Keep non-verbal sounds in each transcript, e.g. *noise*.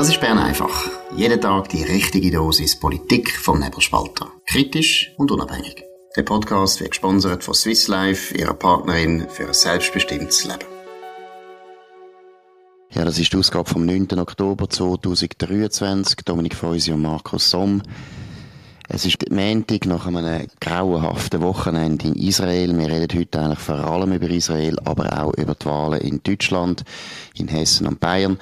Das ist Bern einfach. Jeden Tag die richtige Dosis Politik vom Nebelspalter. Kritisch und unabhängig. Der Podcast wird gesponsert von Swiss Life, ihrer Partnerin für ein selbstbestimmtes Leben. Ja, das ist die Ausgabe vom 9. Oktober 2023. Dominik Feusi und Markus Somm. Es ist Montag nach einem grauenhaften Wochenende in Israel. Wir reden heute eigentlich vor allem über Israel, aber auch über die Wahlen in Deutschland, in Hessen und Bayern.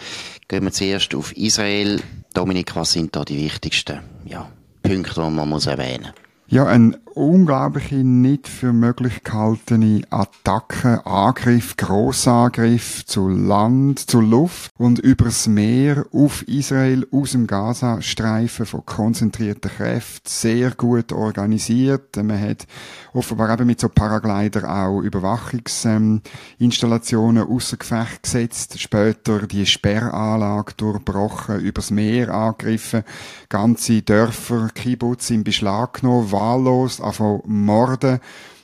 Gehen wir zuerst auf Israel. Dominik, was sind da die wichtigsten ja, Punkte, die man muss erwähnen muss? Ja, ein unglaubliche, nicht für möglich gehaltene Attacke, Angriff, Grossangriff zu Land, zu Luft und übers Meer auf Israel aus dem Gazastreifen von konzentrierten Kräften, sehr gut organisiert. Man hat offenbar eben mit so Paraglider auch Überwachungsinstallationen ähm, außer Gefecht gesetzt, später die Sperranlage durchbrochen, übers Meer angegriffen, ganze Dörfer, Kibbutz in Beschlag genommen, wahllos, anfangen morden,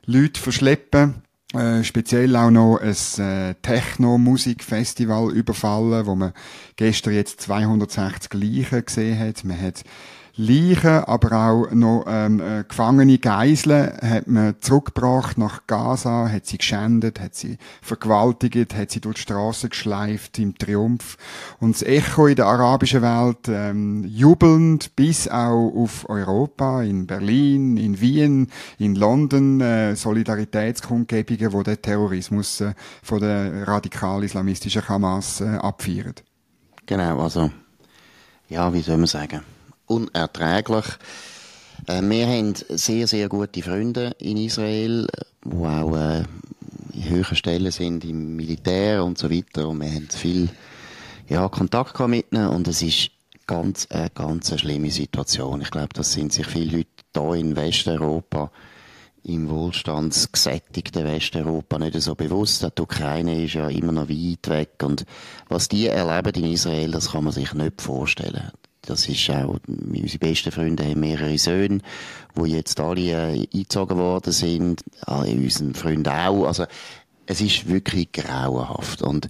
Leute verschleppen, äh, speziell auch noch ein äh, Techno-Musikfestival überfallen, wo man gestern jetzt 260 Leichen gesehen hat. Man hat Leichen, aber auch noch ähm, äh, gefangene Geiseln hat man zurückgebracht nach Gaza, hat sie geschändet, hat sie vergewaltigt, hat sie durch die Straße geschleift im Triumph. Und das Echo in der arabischen Welt ähm, jubelnd bis auch auf Europa, in Berlin, in Wien, in London, äh, Solidaritätskundgebungen, wo der Terrorismus äh, von der radikal-islamistischen Hamas äh, abfeiern. Genau, also ja, wie soll man sagen? Unerträglich. Äh, wir haben sehr, sehr gute Freunde in Israel, die auch äh, in höheren Stellen sind, im Militär und so weiter. Und wir haben viel ja, Kontakt mit ihnen und es ist ganz, eine ganz schlimme Situation. Ich glaube, das sind sich viele Leute hier in Westeuropa im wohlstandsgesättigten Westeuropa nicht so bewusst. Die Ukraine ist ja immer noch weit weg und was die erleben in Israel, das kann man sich nicht vorstellen. Das ist auch, unsere besten Freunde haben mehrere Söhne, die jetzt alle äh, eingezogen worden sind, alle unsere Freunde auch. Also, es ist wirklich grauenhaft. Und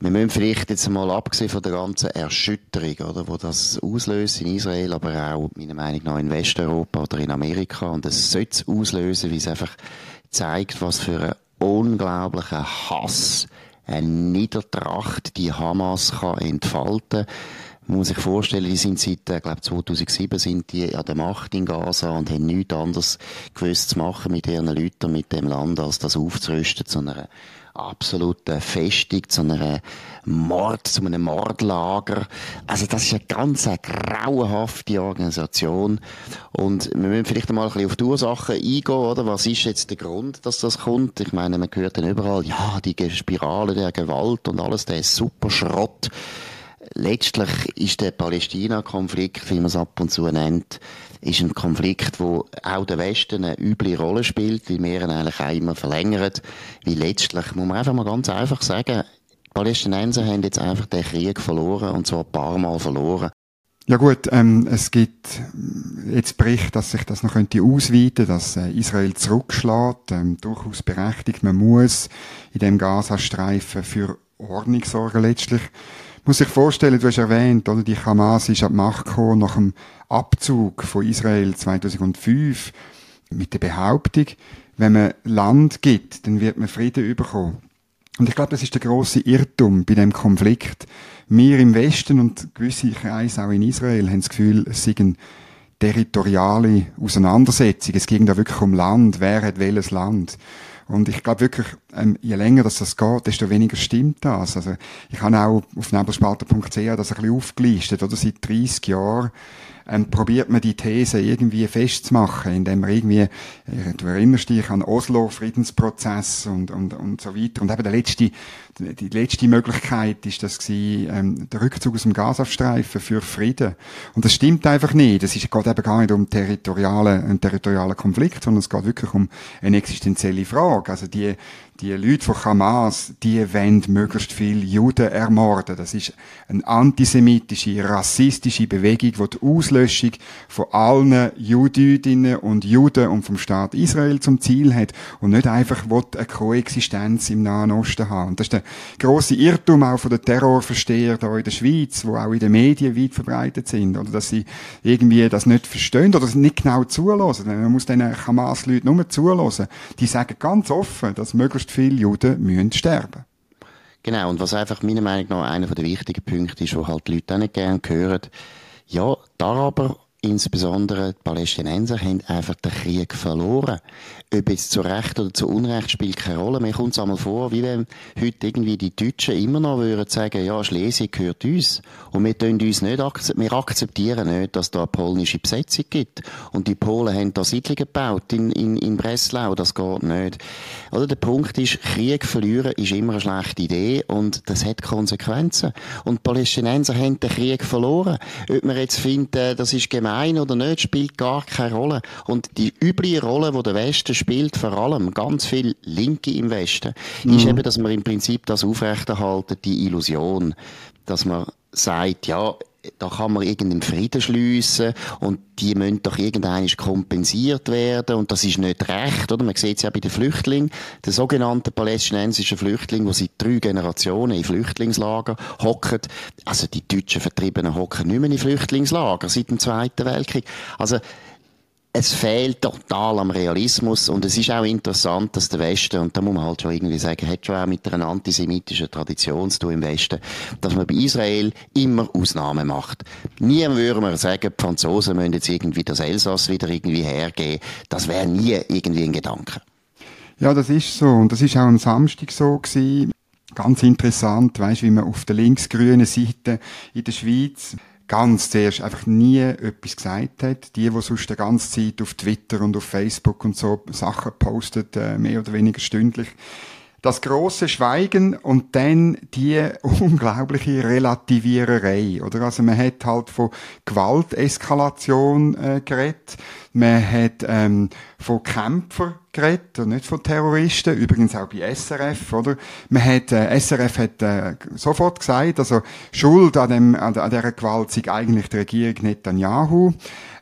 wir müssen vielleicht jetzt mal abgesehen von der ganzen Erschütterung, oder, wo das auslöst in Israel, aber auch, meiner Meinung nach, in Westeuropa oder in Amerika. Und es sollte auslösen, weil es einfach zeigt, was für einen unglaublichen Hass, eine Niedertracht die Hamas kann entfalten man muss sich vorstellen, die sind seit, äh, glaube 2007 sind die an der Macht in Gaza und haben nichts anderes gewusst zu machen mit ihren Leuten, mit dem Land, als das aufzurüsten zu einer absoluten Festung, zu einer Mord, zu einem Mordlager. Also das ist eine ganz eine grauenhafte Organisation. Und wir müssen vielleicht einmal ein bisschen auf die Ursachen eingehen, oder? Was ist jetzt der Grund, dass das kommt? Ich meine, man hört dann überall, ja, die Spirale der Gewalt und alles, der ist super Schrott letztlich ist der Palästina-Konflikt, wie man es ab und zu nennt, ist ein Konflikt, wo auch der Westen eine üble Rolle spielt, weil wir ihn eigentlich auch immer verlängern. Weil letztlich, muss man einfach mal ganz einfach sagen, die Palästinenser haben jetzt einfach den Krieg verloren, und zwar ein paar Mal verloren. Ja gut, ähm, es gibt jetzt Bericht, dass sich das noch könnte ausweiten, dass äh, Israel zurückschlägt, ähm, durchaus berechtigt. Man muss in dem Gazastreifen für Ordnung sorgen letztlich muss sich vorstellen, du hast erwähnt, oder die Hamas ist an die Macht gekommen nach dem Abzug von Israel 2005 mit der Behauptung, wenn man Land gibt, dann wird man Frieden bekommen. Und ich glaube, das ist der große Irrtum bei dem Konflikt. Wir im Westen und gewisse Kreise auch in Israel haben das Gefühl, es sei eine territoriale Auseinandersetzung. Es ging da wirklich um Land. Wer hat welches Land? Und ich glaube wirklich, ähm, je länger dass das geht, desto weniger stimmt das. Also ich habe auch auf nebelspalter.ch das ein bisschen aufgelistet, oder? Seit 30 Jahren ähm, probiert man die These irgendwie festzumachen, indem man irgendwie, äh, du erinnerst dich an Oslo, Friedensprozess und, und, und so weiter. Und eben der letzte, die letzte Möglichkeit ist das gewesen, ähm, der Rückzug aus dem Gazastreifen für Frieden. Und das stimmt einfach nicht. Es geht eben gar nicht um territorialen, einen territorialen Konflikt, sondern es geht wirklich um eine existenzielle Frage. Also die, die Leute von Hamas, die wollen möglichst viele Juden ermorden. Das ist eine antisemitische, rassistische Bewegung, die die Auslöschung von allen Judinnen und Juden und vom Staat Israel zum Ziel hat und nicht einfach eine Koexistenz im Nahen Osten haben. Und das ist der grosse Irrtum auch von den Terrorverstehern hier in der Schweiz, wo auch in den Medien weit verbreitet sind, oder dass sie irgendwie das nicht verstehen oder nicht genau zulassen. Man muss diesen Hamas-Leuten nur zulassen. Die sagen ganz offen, dass möglichst viele Juden müssen sterben. Genau, und was einfach meiner Meinung nach einer der wichtigen Punkte ist, wo halt die Leute auch nicht gerne hören, ja, die Araber insbesondere die Palästinenser haben einfach den Krieg verloren. Ob jetzt zu Recht oder zu Unrecht spielt keine Rolle. Mir kommt es einmal vor, wie wenn heute irgendwie die Deutschen immer noch würden sagen, ja, Schleswig gehört uns. Und wir uns nicht wir akzeptieren nicht, dass da eine polnische Besetzung gibt. Und die Polen haben da Siedlungen gebaut in, in, in Breslau. Das geht nicht. Oder der Punkt ist, Krieg verlieren ist immer eine schlechte Idee und das hat Konsequenzen. Und die Palästinenser haben den Krieg verloren. Ob man jetzt findet, das ist gemein gemein oder nicht, spielt gar keine Rolle. Und die übliche Rolle, die der Westen spielt, vor allem ganz viel Linke im Westen, mhm. ist eben, dass man im Prinzip das aufrechterhalten, die Illusion, dass man sagt, ja, da kann man irgendeinen Frieden schliessen und die müssen doch irgendwann kompensiert werden und das ist nicht recht, oder? Man sieht es ja bei den Flüchtlingen, den sogenannten palästinensischen Flüchtlingen, die seit drei Generationen in Flüchtlingslager hocken. Also die deutschen Vertriebenen hocken nicht mehr in Flüchtlingslager seit dem Zweiten Weltkrieg. Also es fehlt total am Realismus und es ist auch interessant, dass der Westen, und da muss man halt schon irgendwie sagen, hat schon auch mit einer antisemitischen Tradition zu tun im Westen, dass man bei Israel immer Ausnahmen macht. Nie würde man sagen, die Franzosen müssen jetzt irgendwie das Elsass wieder irgendwie hergeben. Das wäre nie irgendwie ein Gedanke. Ja, das ist so. Und das ist auch am Samstag so gewesen. Ganz interessant, weißt, wie man auf der linksgrünen Seite in der Schweiz ganz zuerst einfach nie etwas gesagt hat. Die, die sonst die ganze Zeit auf Twitter und auf Facebook und so Sachen postet, äh, mehr oder weniger stündlich. Das große Schweigen und dann die *laughs* unglaubliche Relativiererei, oder? Also man hat halt von Gewalteskalation äh, geredet, man hat ähm, von Kämpfer geredet und nicht von Terroristen. Übrigens auch bei SRF, oder? Man hat, äh, SRF hat äh, sofort gesagt, also Schuld an, dem, an, an dieser Gewalt sei eigentlich die Regierung Netanyahu.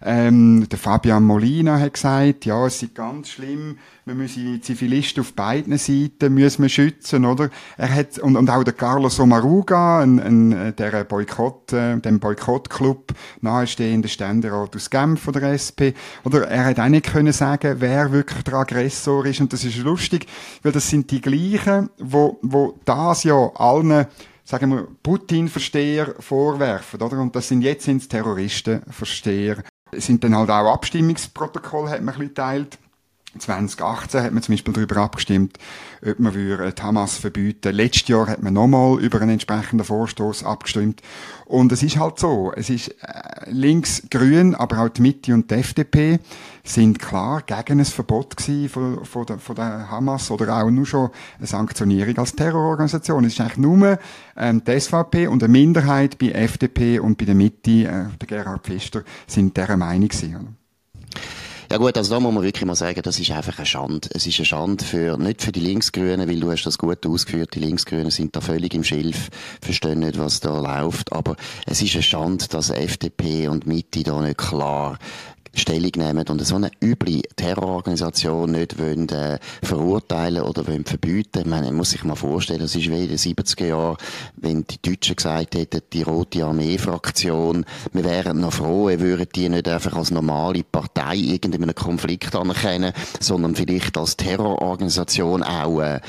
Ähm, der Fabian Molina hat gesagt, ja, es sei ganz schlimm, wir müssen Zivilisten auf beiden Seiten müssen wir schützen, oder? Er hat, und, und auch der Carlos Omaruga, ein, ein, äh, der Boykott, äh, dem Boykottclub nahestehende Ständerat aus Genf von der SP, oder? Er hat auch nicht können sagen, wer wirklich der Aggressor ist, und das ist lustig, weil das sind die gleichen, wo, wo das ja allen sagen wir, Putin-Versteher vorwerfen, oder? Und das sind jetzt sind's Terroristen-Versteher. Es sind dann halt auch Abstimmungsprotokolle, hat man ein bisschen geteilt. 2018 hat man zum Beispiel darüber abgestimmt, ob man würde Hamas verbieten. Letztes Jahr hat man nochmal über einen entsprechenden Vorstoß abgestimmt. Und es ist halt so, es ist äh, links grün, aber auch die Mitte und die FDP sind klar gegen ein Verbot von, von, der, von der Hamas oder auch nur schon eine Sanktionierung als Terrororganisation. Es ist eigentlich nur ähm, die SVP und eine Minderheit bei FDP und bei der Mitte, äh, der Gerhard Pfister, sind dieser Meinung gewesen. Ja gut, also da muss man wirklich mal sagen, das ist einfach eine Schande. Es ist eine Schande für, nicht für die Linksgrünen, weil du hast das gut ausgeführt, die Linksgrünen sind da völlig im Schilf, verstehen nicht, was da läuft, aber es ist eine Schande, dass FDP und Mitte da nicht klar Stellung nehmen und so eine üble Terrororganisation nicht wollen, äh, verurteilen oder wollen verbieten. Meine, man muss sich mal vorstellen, das ist wie in den 70er Jahren, wenn die Deutschen gesagt hätten, die Rote Armee-Fraktion, wir wären noch froh, würden die nicht einfach als normale Partei irgendeinen Konflikt anerkennen, sondern vielleicht als Terrororganisation auch äh,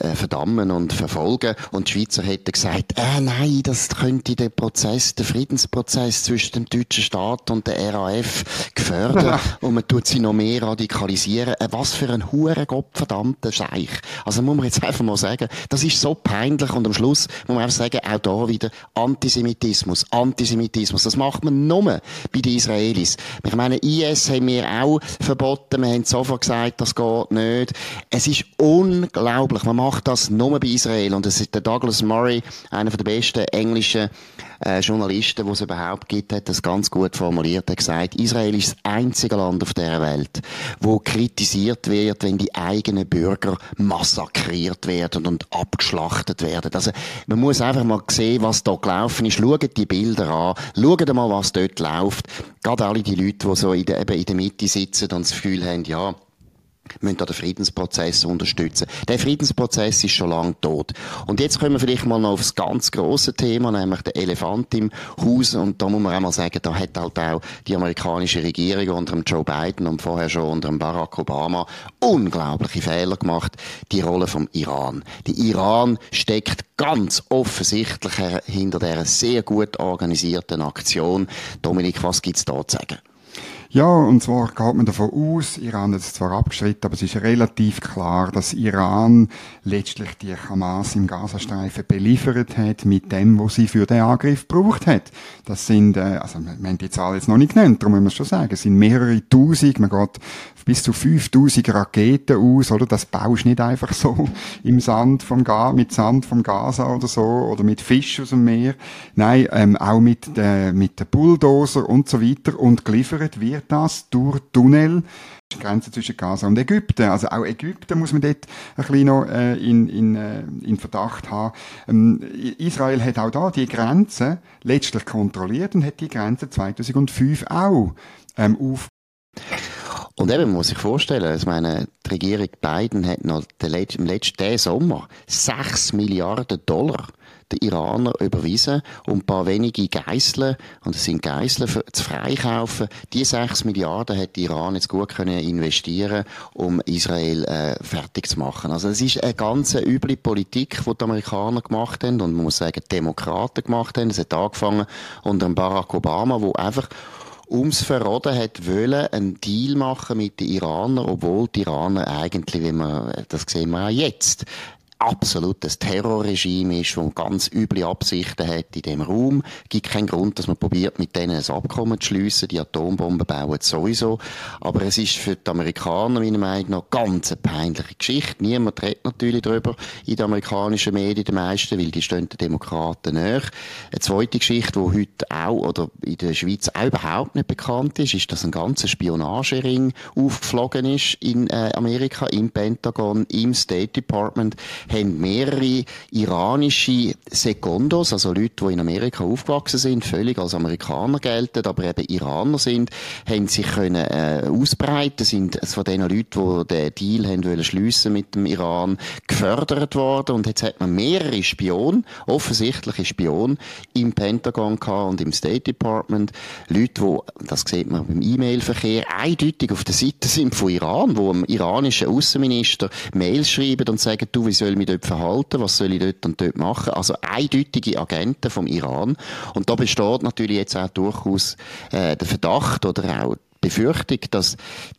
äh, verdammen und verfolgen. Und die Schweizer hätten gesagt, äh, nein, das könnte den Prozess, den Friedensprozess zwischen dem deutschen Staat und der RAF fördern und man tut sie noch mehr radikalisieren. Äh, was für ein hure gottverdammter Scheich. Also muss man jetzt einfach mal sagen, das ist so peinlich und am Schluss muss man einfach sagen, auch da wieder Antisemitismus, Antisemitismus. Das macht man nur bei den Israelis. Ich meine, IS haben wir auch verboten, wir haben sofort gesagt, das geht nicht. Es ist unglaublich, man macht das nur bei Israel und es ist der Douglas Murray, einer der besten englischen äh, Journalisten, die es überhaupt gibt, hat das ganz gut formuliert. Er hat gesagt, Israel ist das einzige Land auf der Welt, wo kritisiert wird, wenn die eigenen Bürger massakriert werden und abgeschlachtet werden. Also, man muss einfach mal sehen, was da gelaufen ist. Schaut die Bilder an. Schaut mal, was dort läuft. Gerade alle die Leute, die so in der, eben in der Mitte sitzen und das Gefühl haben, ja, müssen den Friedensprozess unterstützen. Der Friedensprozess ist schon lange tot. Und jetzt kommen wir vielleicht mal noch aufs ganz große Thema, nämlich der Elefant im Haus. Und da muss man einmal sagen, da hat halt auch die amerikanische Regierung unter dem Joe Biden und vorher schon unter dem Barack Obama unglaubliche Fehler gemacht. Die Rolle vom Iran. Der Iran steckt ganz offensichtlich hinter dieser sehr gut organisierten Aktion. Dominik, was gibt's da zu sagen? Ja, und zwar geht man davon aus, Iran hat es zwar abgestritten, aber es ist relativ klar, dass Iran letztlich die Hamas im Gazastreifen beliefert hat mit dem, was sie für den Angriff gebraucht hat. Das sind, äh, also wir haben die Zahl jetzt noch nicht genannt, darum muss man schon sagen, es sind mehrere Tausend, man geht bis zu 5000 Raketen aus, oder? Das baust nicht einfach so *laughs* im Sand vom Ga mit Sand vom Gaza oder so, oder mit Fisch aus dem Meer. Nein, ähm, auch mit, äh, mit den Bulldozer und so weiter. Und geliefert wird das durch Tunnel, die Grenze zwischen Gaza und Ägypten. Also auch Ägypten muss man dort ein bisschen noch äh, in, in, äh, in Verdacht haben. Ähm, Israel hat auch da die Grenze letztlich kontrolliert und hat die Grenze 2005 auch ähm, auf und eben, man muss sich vorstellen, ich meine, die Regierung Biden hat noch den letzten, im letzten Sommer 6 Milliarden Dollar den Iranern überwiesen, um ein paar wenige Geiseln, und es sind Geiseln, zu freikaufen. Die 6 Milliarden hat Iran jetzt gut können investieren, um Israel äh, fertig zu machen. Also es ist eine ganz üble Politik, die die Amerikaner gemacht haben, und man muss sagen, die Demokraten gemacht haben. Es hat angefangen unter Barack Obama, wo einfach ums Verraten hat wollen, einen Deal machen mit den Iranern, obwohl die Iraner eigentlich, wie man, das sehen wir auch jetzt, absolutes Terrorregime ist, das ganz üble Absichten hat in dem Raum. Gibt keinen Grund, dass man probiert, mit denen ein Abkommen zu schliessen. Die Atombomben bauen sowieso. Aber es ist für die Amerikaner, meiner Meinung nach, ganz eine peinliche Geschichte. Niemand redet natürlich darüber in den amerikanischen Medien, die meisten, weil die stehen den Demokraten näher. Eine zweite Geschichte, die heute auch, oder in der Schweiz auch überhaupt nicht bekannt ist, ist, dass ein ganzer Spionagering aufgeflogen ist in äh, Amerika, im Pentagon, im State Department haben mehrere iranische Sekundos, also Leute, die in Amerika aufgewachsen sind, völlig als Amerikaner gelten, aber eben Iraner sind, haben sich können äh, ausbreiten, sind von den Leuten, die den Deal haben wollen schliessen mit dem Iran, gefördert worden. Und jetzt hat man mehrere Spionen, offensichtliche Spionen im Pentagon gehabt und im State Department, Leute, die, das sieht man beim E-Mail-Verkehr, eindeutig auf der Seite sind von Iran, wo dem iranischen Außenminister Mails schreiben und sagen, du, wie soll mich dort verhalten, was soll ich dort und dort machen. Also eindeutige Agenten vom Iran. Und da besteht natürlich jetzt auch durchaus äh, der Verdacht oder auch Befürchtung, dass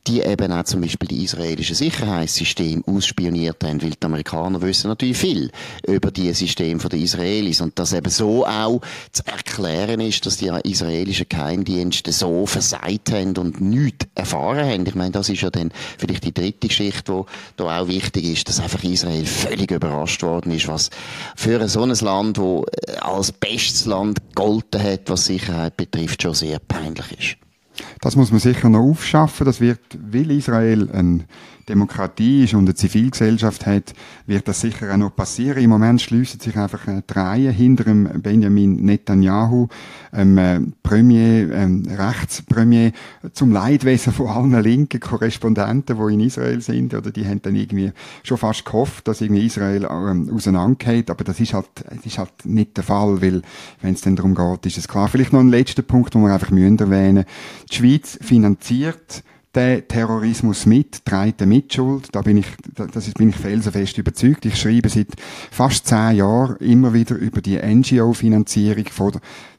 die eben auch zum Beispiel die israelischen Sicherheitssysteme ausspioniert haben, weil die Amerikaner wissen natürlich viel über die Systeme der Israelis und dass eben so auch zu erklären ist, dass die israelischen Geheimdienste so versagt haben und nichts erfahren haben. Ich meine, das ist ja dann vielleicht die dritte Geschichte, die da auch wichtig ist, dass einfach Israel völlig überrascht worden ist, was für so ein Land, wo als bestes Land gegolten hat, was Sicherheit betrifft, schon sehr peinlich ist. Das muss man sicher noch aufschaffen. Das wird, will Israel ein Demokratie ist und eine Zivilgesellschaft hat, wird das sicher auch noch passieren. Im Moment schließen sich einfach äh, drei hinter dem Benjamin Netanyahu, ähm, äh, Premier, ähm, Rechtspremier, zum Leidwesen von allen linken Korrespondenten, die in Israel sind, oder die haben dann irgendwie schon fast gehofft, dass irgendwie Israel ähm, auseinandergeht, aber das ist halt, das ist halt nicht der Fall, weil wenn es dann darum geht, ist es klar. Vielleicht noch ein letzter Punkt, den wir einfach müssen erwähnen. Die Schweiz finanziert den Terrorismus mit, trägt Mitschuld. Da bin ich, das bin ich felsenfest überzeugt. Ich schreibe seit fast zehn Jahren immer wieder über die NGO-Finanzierung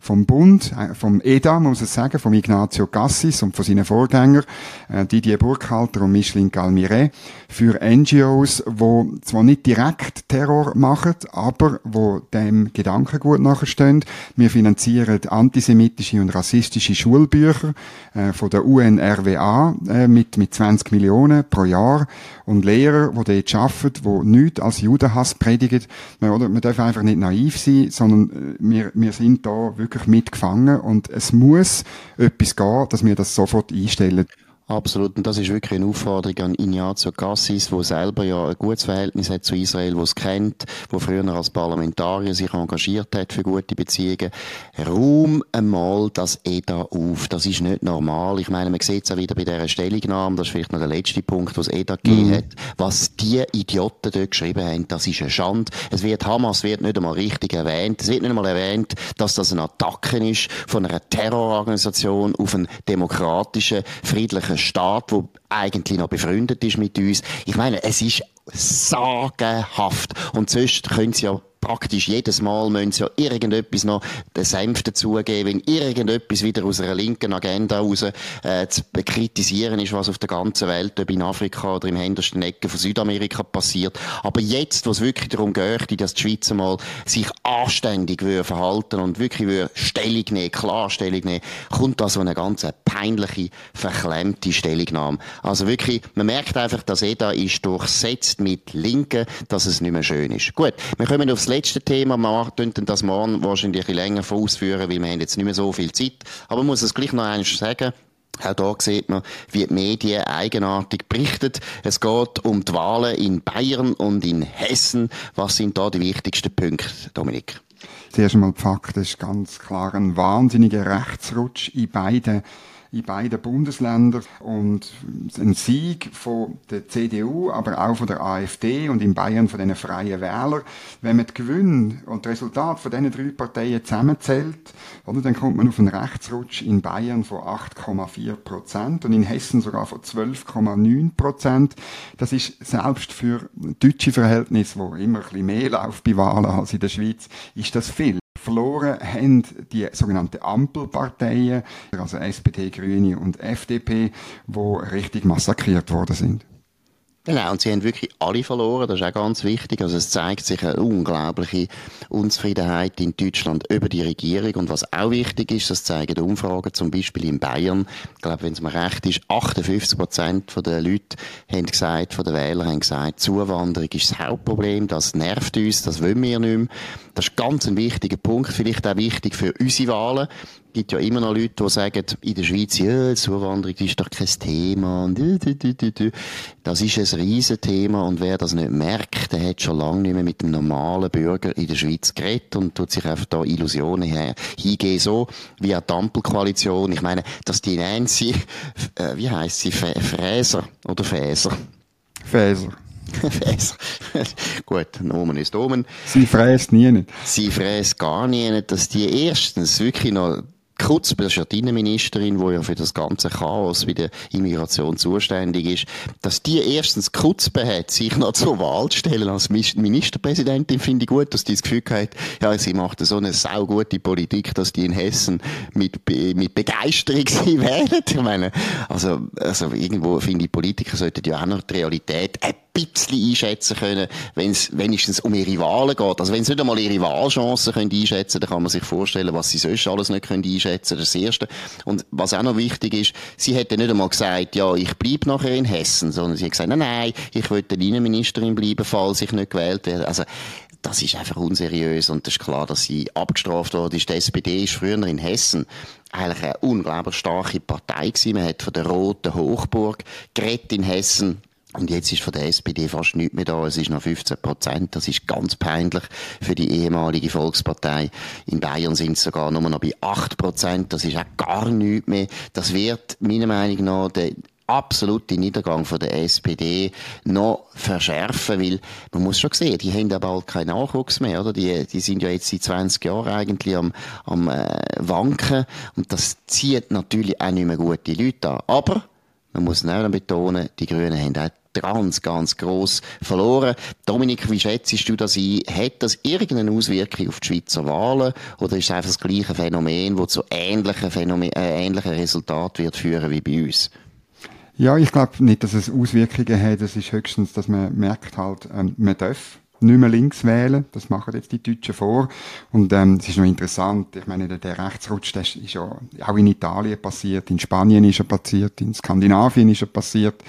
vom Bund, äh, vom EDA, muss ich sagen, vom Ignazio Cassis und von seinen Vorgängern, äh, Didier Burkhalter und Micheline Galmire, für NGOs, wo zwar nicht direkt Terror machen, aber wo dem Gedankengut nachstehen. Wir finanzieren antisemitische und rassistische Schulbücher äh, von der UNRWA, äh, mit, mit 20 Millionen pro Jahr und Lehrer, die dort arbeiten, die nichts als Judenhass predigen. Man, oder, man darf einfach nicht naiv sein, sondern äh, wir, wir sind da wirklich mitgefangen und es muss etwas gehen, dass wir das sofort einstellen. Absolut. Und das ist wirklich eine Aufforderung an Ignazio Cassis, wo selber ja ein gutes Verhältnis hat zu Israel, wo es kennt, wo früher als Parlamentarier sich engagiert hat für gute Beziehungen. Raum einmal das EDA auf. Das ist nicht normal. Ich meine, man sieht es auch wieder bei dieser Stellungnahme. Das ist vielleicht noch der letzte Punkt, was EDA gegeben mhm. hat. Was die Idioten dort geschrieben haben, das ist eine Schande. Es wird, Hamas wird nicht einmal richtig erwähnt. Es wird nicht einmal erwähnt, dass das eine Attacke ist von einer Terrororganisation auf einen demokratischen, friedlichen Staat, der eigentlich noch befreundet ist mit uns. Ich meine, es ist sagenhaft. Und sonst können sie ja praktisch jedes Mal müssen sie ja irgendetwas noch den Senf dazugeben, wenn irgendetwas wieder aus einer linken Agenda raus äh, zu kritisieren ist, was auf der ganzen Welt, ob in Afrika oder im hintersten Ecken von Südamerika passiert. Aber jetzt, wo es wirklich darum geht, dass die Schweiz mal sich anständig würde verhalten und wirklich würde Stellung nehmen, klar Stellung nehmen, kommt da so eine ganz peinliche, verklemmte Stellungnahme. Also wirklich, man merkt einfach, dass EDA ist durchsetzt mit Linken, dass es nicht mehr schön ist. Gut, wir kommen aufs letzte Thema. Wir könnten das morgen wahrscheinlich ein länger ausführen, weil wir haben jetzt nicht mehr so viel Zeit. Aber man muss es gleich noch einmal sagen. Auch da sieht man, wie die Medien eigenartig berichten. Es geht um die Wahlen in Bayern und in Hessen. Was sind da die wichtigsten Punkte, Dominik? Zuerst einmal die Fakt ist ganz klar ein wahnsinniger Rechtsrutsch in beiden in beiden Bundesländern und ein Sieg von der CDU, aber auch von der AfD und in Bayern von den Freien Wählern. Wenn man die Gewinne und das Resultat von diesen drei Parteien zusammenzählt, oder, dann kommt man auf einen Rechtsrutsch in Bayern von 8,4 Prozent und in Hessen sogar von 12,9 Prozent. Das ist selbst für deutsche Verhältnisse, wo immer ein bisschen mehr läuft bei Wahlen als in der Schweiz, ist das viel. Verloren haben die sogenannten Ampelparteien, also SPD, Grüne und FDP, wo richtig massakriert worden sind. Genau, und sie haben wirklich alle verloren, das ist auch ganz wichtig. Also es zeigt sich eine unglaubliche Unzufriedenheit in Deutschland über die Regierung. Und was auch wichtig ist, das zeigen die Umfragen, zum Beispiel in Bayern, ich glaube, wenn es mir recht ist, 58 Prozent der Leute haben gesagt, von den Wählern haben gesagt, Zuwanderung ist das Hauptproblem, das nervt uns, das wollen wir nicht mehr. Das ist ganz ein wichtiger Punkt, vielleicht auch wichtig für unsere Wahlen. Es gibt ja immer noch Leute, die sagen, in der Schweiz, ja, Zuwanderung ist doch kein Thema. Und das ist ein Riesenthema und wer das nicht merkt, der hat schon lange nicht mehr mit dem normalen Bürger in der Schweiz geredet und tut sich einfach da Illusionen hingehen, so wie eine Ampelkoalition. Ich meine, dass die Nancy, äh, wie heißt sie, Fräser oder Fäser? Fäser. *laughs* Fräser. *laughs* Gut, Nomen ist Omen. Sie fräst nie nicht. Sie fräst gar nie nicht, dass die erstens wirklich noch Kurz, das ist ja die Innenministerin, die ja für das ganze Chaos bei der Immigration zuständig ist, dass die erstens Kutzbe hat, sich noch zur Wahl zu stellen als Ministerpräsidentin, finde ich gut, dass die das Gefühl hat, ja, sie macht so eine saugute Politik, dass die in Hessen mit, mit Begeisterung *laughs* sie wählen. Ich meine, also, also irgendwo finde ich, Politiker sollten ja auch noch die Realität ein bisschen einschätzen können, wenn es wenigstens um ihre Wahlen geht. Also wenn sie nicht einmal ihre Wahlchancen können einschätzen, dann kann man sich vorstellen, was sie sonst alles nicht können einschätzen. Ist das Erste. Und was auch noch wichtig ist, sie hätte nicht einmal gesagt, ja, ich bleibe nachher in Hessen, sondern sie hat gesagt, nein, nein, ich will der Innenministerin bleiben, falls ich nicht gewählt werde. Also das ist einfach unseriös und es ist klar, dass sie abgestraft worden ist. Die SPD ist früher in Hessen eigentlich eine unglaublich starke Partei gewesen. Man hat von der Roten Hochburg geredet in Hessen und jetzt ist von der SPD fast nichts mehr da. Es ist noch 15 Prozent. Das ist ganz peinlich für die ehemalige Volkspartei. In Bayern sind es sogar nur noch bei 8 Prozent. Das ist auch gar nichts mehr. Das wird meiner Meinung nach der absolute Niedergang von der SPD noch verschärfen, weil man muss schon sehen, die haben ja bald keinen Nachwuchs mehr, oder? Die, die sind ja jetzt seit 20 Jahren eigentlich am, am äh, Wanken und das zieht natürlich auch nicht mehr gute Leute an. Aber man muss auch betonen, die Grünen haben auch ganz, ganz gross verloren. Dominik, wie schätzt du das ein? Hat das irgendeine Auswirkung auf die Schweizer Wahlen oder ist es einfach das gleiche Phänomen, das zu ähnlichen, Phänomen, äh, ähnlichen Resultaten wird führen wie bei uns? Ja, ich glaube nicht, dass es Auswirkungen hat. Es ist höchstens, dass man merkt halt, ähm, man darf nicht mehr links wählen. Das machen jetzt die Deutschen vor. Und ähm, es ist noch interessant, ich meine, der, der Rechtsrutsch, der ist ja auch in Italien passiert, in Spanien ist er passiert, in Skandinavien ist er passiert.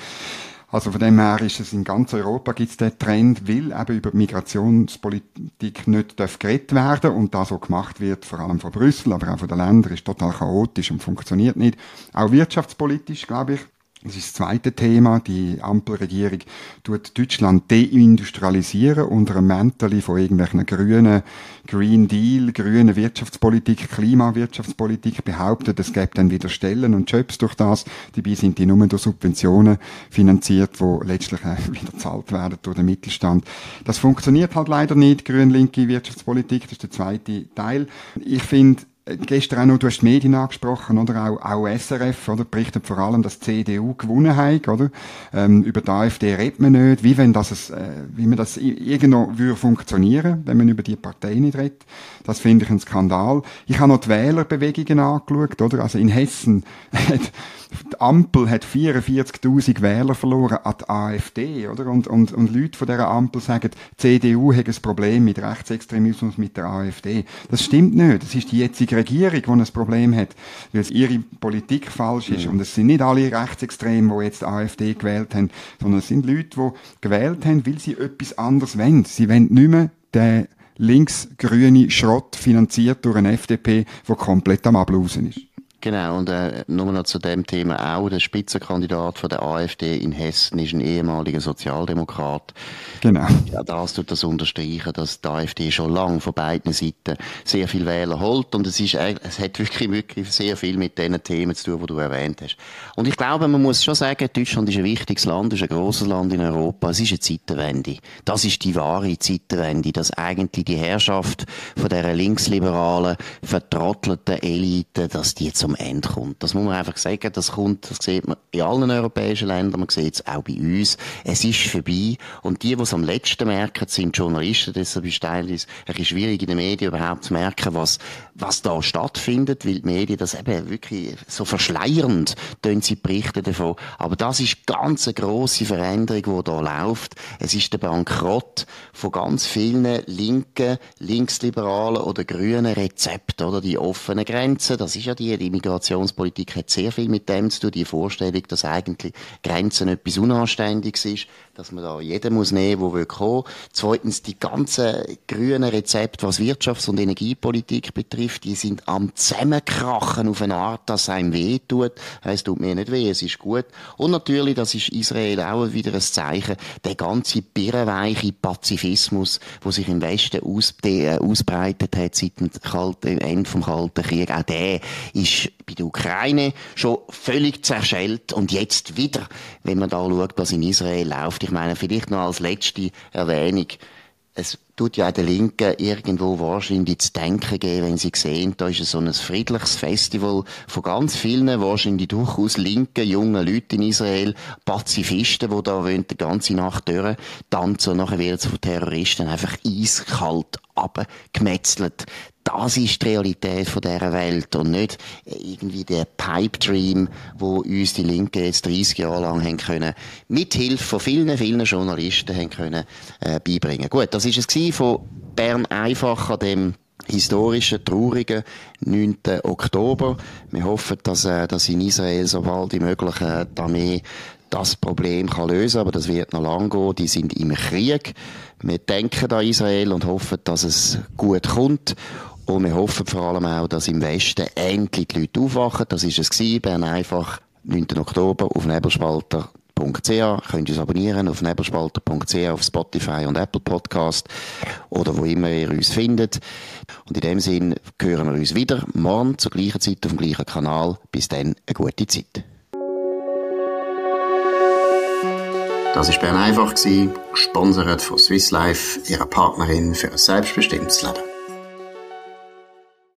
Also von dem her ist es in ganz Europa gibt es den Trend, weil eben über Migrationspolitik nicht darf geredet werden und das so gemacht wird, vor allem von Brüssel, aber auch von den Ländern, ist total chaotisch und funktioniert nicht. Auch wirtschaftspolitisch, glaube ich, das ist das zweite Thema. Die Ampelregierung tut Deutschland deindustrialisieren unter einem Mäntel von irgendwelchen grünen Green Deal, grünen Wirtschaftspolitik, Klimawirtschaftspolitik behauptet, es gäbe dann wieder Stellen und Jobs durch das. Dabei sind die nur durch Subventionen finanziert, wo letztlich *laughs* wieder zahlt werden durch den Mittelstand. Das funktioniert halt leider nicht, grün-linke Wirtschaftspolitik. Das ist der zweite Teil. Ich finde, Gestern auch noch, du hast die Medien angesprochen, oder? Auch, auch SRF, oder? Berichtet vor allem, dass die CDU gewonnen hat, oder? Ähm, über die AfD redet man nicht. Wie wenn das, äh, wie man das irgendwo würde funktionieren, wenn man über die Partei nicht redet. Das finde ich ein Skandal. Ich habe noch die Wählerbewegungen angeschaut, oder? Also in Hessen *laughs* hat, die Ampel hat 44.000 Wähler verloren an die AfD, oder? Und, und, und Leute von dieser Ampel sagen, die CDU hat ein Problem mit Rechtsextremismus mit der AfD. Das stimmt nicht. Das ist die jetzige Regierung, die ein Problem hat, weil es ihre Politik falsch ist. Mhm. Und es sind nicht alle Rechtsextremen, die jetzt die AfD gewählt haben, sondern es sind Leute, die gewählt haben, weil sie etwas anderes wollen. Sie wollen nicht mehr den links-grüne Schrott finanziert durch eine FDP, der komplett am Ablausen ist. Genau, und äh, nur noch zu dem Thema auch, der Spitzenkandidat von der AfD in Hessen ist ein ehemaliger Sozialdemokrat. Genau. Ja, das tut das unterstreichen, dass die AfD schon lange von beiden Seiten sehr viel Wähler holt und es ist es hat wirklich, wirklich sehr viel mit den Themen zu tun, die du erwähnt hast. Und ich glaube, man muss schon sagen, Deutschland ist ein wichtiges Land, ist ein großes Land in Europa. Es ist eine Zeitenwende. Das ist die wahre Zeitenwende, dass eigentlich die Herrschaft von der linksliberalen, vertrottelten Elite, dass die zum Ende kommt. Das muss man einfach sagen, das kommt, das sieht man in allen europäischen Ländern, man sieht es auch bei uns. Es ist vorbei und die, die es am letzten merken, sind Journalisten, deshalb ist es ein bisschen schwierig in den Medien überhaupt zu merken, was, was da stattfindet, weil die Medien das eben wirklich so verschleiernd sie berichten davon. Aber das ist ganz eine grosse Veränderung, die da läuft. Es ist der Bankrott von ganz vielen linken, linksliberalen oder grünen Rezepten, oder? Die offenen Grenzen, das ist ja die, die Migrationspolitik hat sehr viel mit dem zu tun, die Vorstellung, dass eigentlich Grenzen etwas Unanständiges ist, dass man da jeden muss nehmen, der will kommen. Zweitens, die ganzen grünen Rezepte, was Wirtschafts- und Energiepolitik betrifft, die sind am Zusammenkrachen auf eine Art, dass einem weh tut. Es tut mir nicht weh, es ist gut. Und natürlich, das ist Israel auch wieder ein Zeichen, der ganze birrenweiche Pazifismus, wo sich im Westen äh, ausbreitet hat seit dem Ende vom Kalten Krieg, auch der ist bei der Ukraine schon völlig zerschellt und jetzt wieder, wenn man da schaut, was in Israel läuft. Ich meine, vielleicht noch als letzte Erwähnung, es tut ja auch den Linken irgendwo wahrscheinlich zu denken geben, wenn sie sehen, da ist so ein friedliches Festival von ganz vielen, wahrscheinlich durchaus linken, jungen Leuten in Israel, Pazifisten, die da die ganze Nacht durch tanzen und nachher werden sie von Terroristen einfach eiskalt abgemetzelt das ist die Realität von dieser Welt und nicht irgendwie der Pipe Dream, wo uns die Linken jetzt 30 Jahre lang haben können, mit Hilfe von vielen, vielen Journalisten haben können, äh, beibringen. Gut, das ist es von Bern einfach an dem historischen, traurigen 9. Oktober. Wir hoffen, dass, äh, dass in Israel so bald wie möglich äh, die Armee das Problem kann lösen, aber das wird noch lange gehen. Die sind im Krieg. Wir denken an Israel und hoffen, dass es gut kommt. Und wir hoffen vor allem auch, dass im Westen endlich die Leute aufwachen. Das ist es gewesen. Bern einfach 9. Oktober auf Nebelspalter nebelspalter.ch. Könnt ihr uns abonnieren auf nebelspalter.ch, auf Spotify und Apple Podcast oder wo immer ihr uns findet. Und in dem Sinn hören wir uns wieder morgen zur gleichen Zeit auf dem gleichen Kanal. Bis dann, eine gute Zeit. Das war Bern einfach, gesponsert von Swiss Life, ihrer Partnerin für ein selbstbestimmtes Leben.